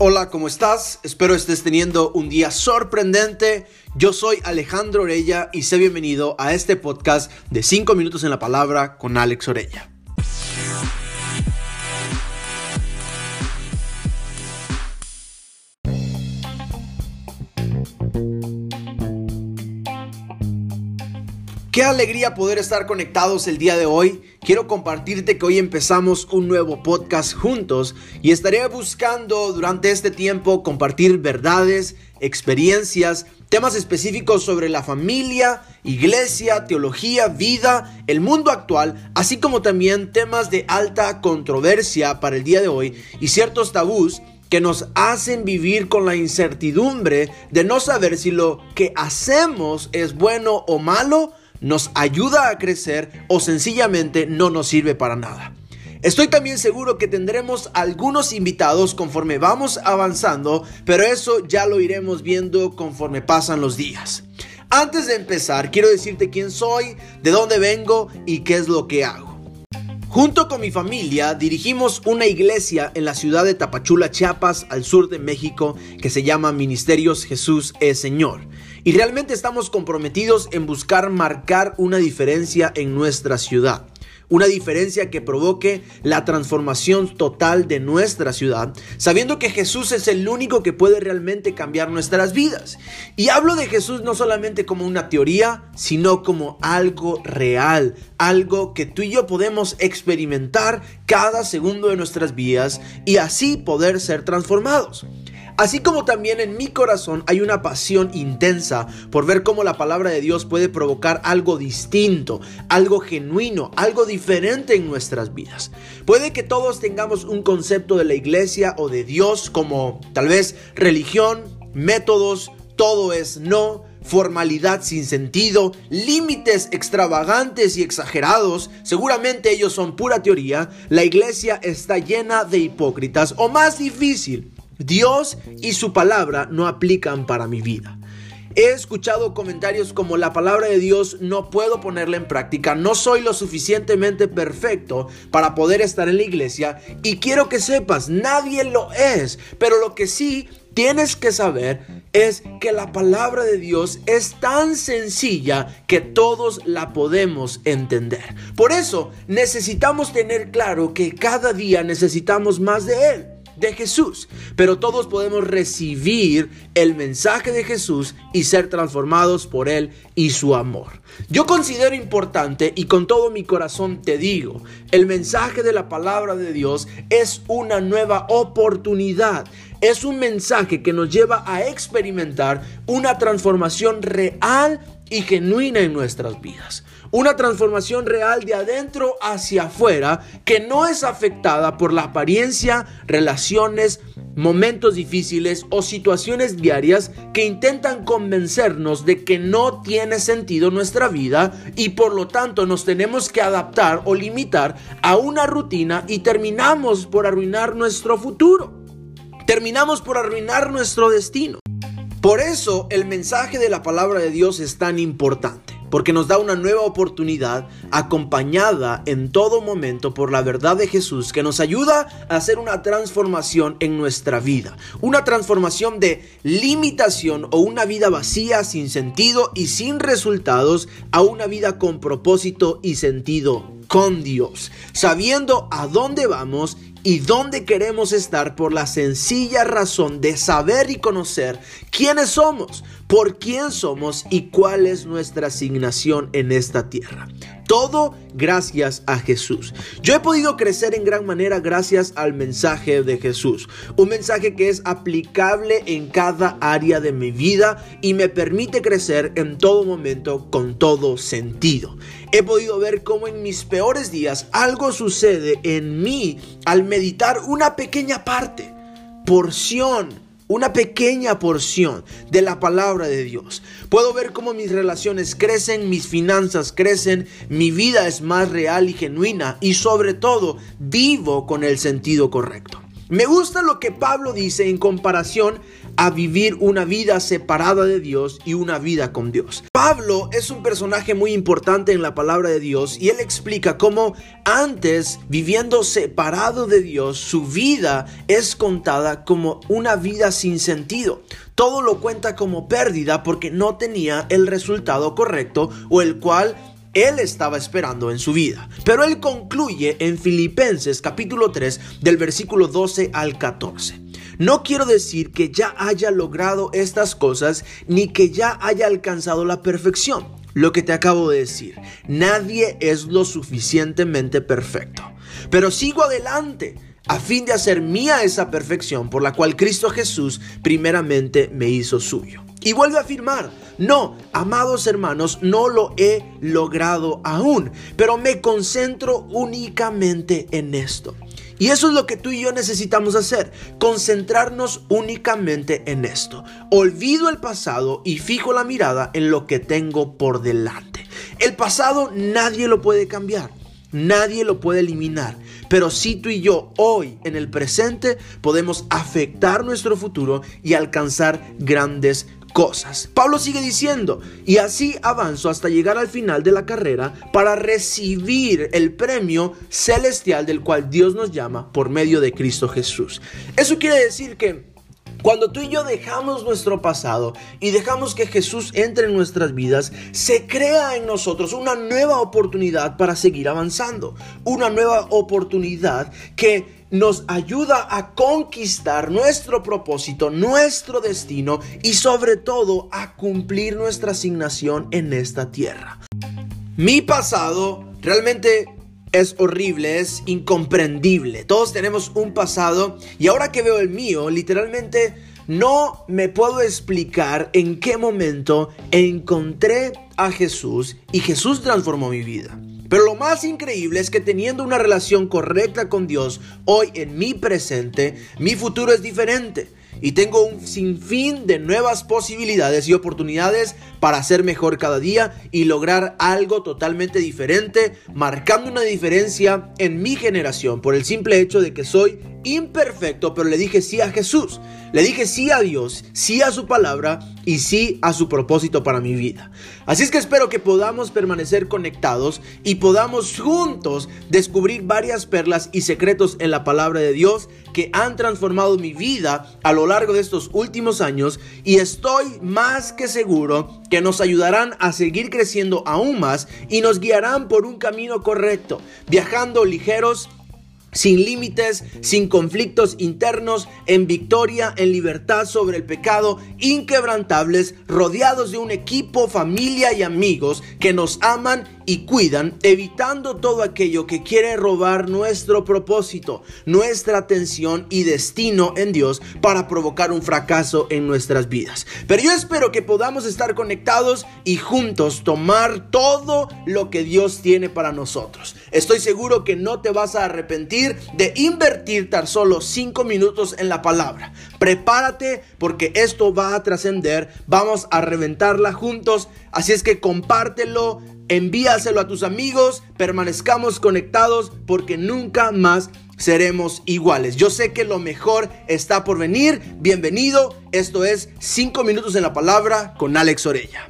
Hola, ¿cómo estás? Espero estés teniendo un día sorprendente. Yo soy Alejandro Orella y sé bienvenido a este podcast de 5 minutos en la palabra con Alex Orella. Qué alegría poder estar conectados el día de hoy. Quiero compartirte que hoy empezamos un nuevo podcast juntos y estaré buscando durante este tiempo compartir verdades, experiencias, temas específicos sobre la familia, iglesia, teología, vida, el mundo actual, así como también temas de alta controversia para el día de hoy y ciertos tabús que nos hacen vivir con la incertidumbre de no saber si lo que hacemos es bueno o malo nos ayuda a crecer o sencillamente no nos sirve para nada. Estoy también seguro que tendremos algunos invitados conforme vamos avanzando, pero eso ya lo iremos viendo conforme pasan los días. Antes de empezar, quiero decirte quién soy, de dónde vengo y qué es lo que hago. Junto con mi familia dirigimos una iglesia en la ciudad de Tapachula, Chiapas, al sur de México, que se llama Ministerios Jesús es Señor. Y realmente estamos comprometidos en buscar marcar una diferencia en nuestra ciudad. Una diferencia que provoque la transformación total de nuestra ciudad, sabiendo que Jesús es el único que puede realmente cambiar nuestras vidas. Y hablo de Jesús no solamente como una teoría, sino como algo real, algo que tú y yo podemos experimentar cada segundo de nuestras vidas y así poder ser transformados. Así como también en mi corazón hay una pasión intensa por ver cómo la palabra de Dios puede provocar algo distinto, algo genuino, algo diferente en nuestras vidas. Puede que todos tengamos un concepto de la iglesia o de Dios como tal vez religión, métodos, todo es no, formalidad sin sentido, límites extravagantes y exagerados, seguramente ellos son pura teoría, la iglesia está llena de hipócritas o más difícil, Dios y su palabra no aplican para mi vida. He escuchado comentarios como la palabra de Dios no puedo ponerla en práctica, no soy lo suficientemente perfecto para poder estar en la iglesia y quiero que sepas, nadie lo es, pero lo que sí tienes que saber es que la palabra de Dios es tan sencilla que todos la podemos entender. Por eso necesitamos tener claro que cada día necesitamos más de Él de Jesús. Pero todos podemos recibir el mensaje de Jesús y ser transformados por Él y su amor. Yo considero importante y con todo mi corazón te digo, el mensaje de la palabra de Dios es una nueva oportunidad. Es un mensaje que nos lleva a experimentar una transformación real y genuina en nuestras vidas. Una transformación real de adentro hacia afuera que no es afectada por la apariencia, relaciones, momentos difíciles o situaciones diarias que intentan convencernos de que no tiene sentido nuestra vida y por lo tanto nos tenemos que adaptar o limitar a una rutina y terminamos por arruinar nuestro futuro. Terminamos por arruinar nuestro destino. Por eso el mensaje de la palabra de Dios es tan importante porque nos da una nueva oportunidad acompañada en todo momento por la verdad de Jesús que nos ayuda a hacer una transformación en nuestra vida, una transformación de limitación o una vida vacía, sin sentido y sin resultados a una vida con propósito y sentido con Dios, sabiendo a dónde vamos y dónde queremos estar por la sencilla razón de saber y conocer quiénes somos, por quién somos y cuál es nuestra asignación en esta tierra. Todo gracias a Jesús. Yo he podido crecer en gran manera gracias al mensaje de Jesús. Un mensaje que es aplicable en cada área de mi vida y me permite crecer en todo momento con todo sentido. He podido ver cómo en mis peores días algo sucede en mí al meditar una pequeña parte, porción una pequeña porción de la palabra de Dios. Puedo ver cómo mis relaciones crecen, mis finanzas crecen, mi vida es más real y genuina y sobre todo vivo con el sentido correcto. Me gusta lo que Pablo dice en comparación a vivir una vida separada de Dios y una vida con Dios. Pablo es un personaje muy importante en la palabra de Dios y él explica cómo antes, viviendo separado de Dios, su vida es contada como una vida sin sentido. Todo lo cuenta como pérdida porque no tenía el resultado correcto o el cual él estaba esperando en su vida. Pero él concluye en Filipenses capítulo 3 del versículo 12 al 14. No quiero decir que ya haya logrado estas cosas ni que ya haya alcanzado la perfección. Lo que te acabo de decir, nadie es lo suficientemente perfecto. Pero sigo adelante a fin de hacer mía esa perfección por la cual Cristo Jesús primeramente me hizo suyo. Y vuelve a afirmar, no, amados hermanos, no lo he logrado aún, pero me concentro únicamente en esto. Y eso es lo que tú y yo necesitamos hacer, concentrarnos únicamente en esto. Olvido el pasado y fijo la mirada en lo que tengo por delante. El pasado nadie lo puede cambiar. Nadie lo puede eliminar, pero si tú y yo hoy en el presente podemos afectar nuestro futuro y alcanzar grandes Pablo sigue diciendo, y así avanzo hasta llegar al final de la carrera para recibir el premio celestial del cual Dios nos llama por medio de Cristo Jesús. Eso quiere decir que cuando tú y yo dejamos nuestro pasado y dejamos que Jesús entre en nuestras vidas, se crea en nosotros una nueva oportunidad para seguir avanzando. Una nueva oportunidad que nos ayuda a conquistar nuestro propósito, nuestro destino y sobre todo a cumplir nuestra asignación en esta tierra. Mi pasado realmente es horrible, es incomprendible. Todos tenemos un pasado y ahora que veo el mío, literalmente no me puedo explicar en qué momento encontré a Jesús y Jesús transformó mi vida. Pero lo más increíble es que teniendo una relación correcta con Dios, hoy en mi presente, mi futuro es diferente y tengo un sinfín de nuevas posibilidades y oportunidades para ser mejor cada día y lograr algo totalmente diferente, marcando una diferencia en mi generación por el simple hecho de que soy imperfecto, pero le dije sí a Jesús. Le dije sí a Dios, sí a su palabra y sí a su propósito para mi vida. Así es que espero que podamos permanecer conectados y podamos juntos descubrir varias perlas y secretos en la palabra de Dios que han transformado mi vida a lo largo de estos últimos años y estoy más que seguro que nos ayudarán a seguir creciendo aún más y nos guiarán por un camino correcto, viajando ligeros sin límites, sin conflictos internos, en victoria, en libertad sobre el pecado, inquebrantables, rodeados de un equipo, familia y amigos que nos aman y cuidan, evitando todo aquello que quiere robar nuestro propósito, nuestra atención y destino en Dios para provocar un fracaso en nuestras vidas. Pero yo espero que podamos estar conectados y juntos tomar todo lo que Dios tiene para nosotros. Estoy seguro que no te vas a arrepentir de invertir tan solo 5 minutos en la palabra. Prepárate porque esto va a trascender, vamos a reventarla juntos, así es que compártelo envíaselo a tus amigos, permanezcamos conectados porque nunca más seremos iguales. Yo sé que lo mejor está por venir. Bienvenido. Esto es 5 minutos en la palabra con Alex Orella.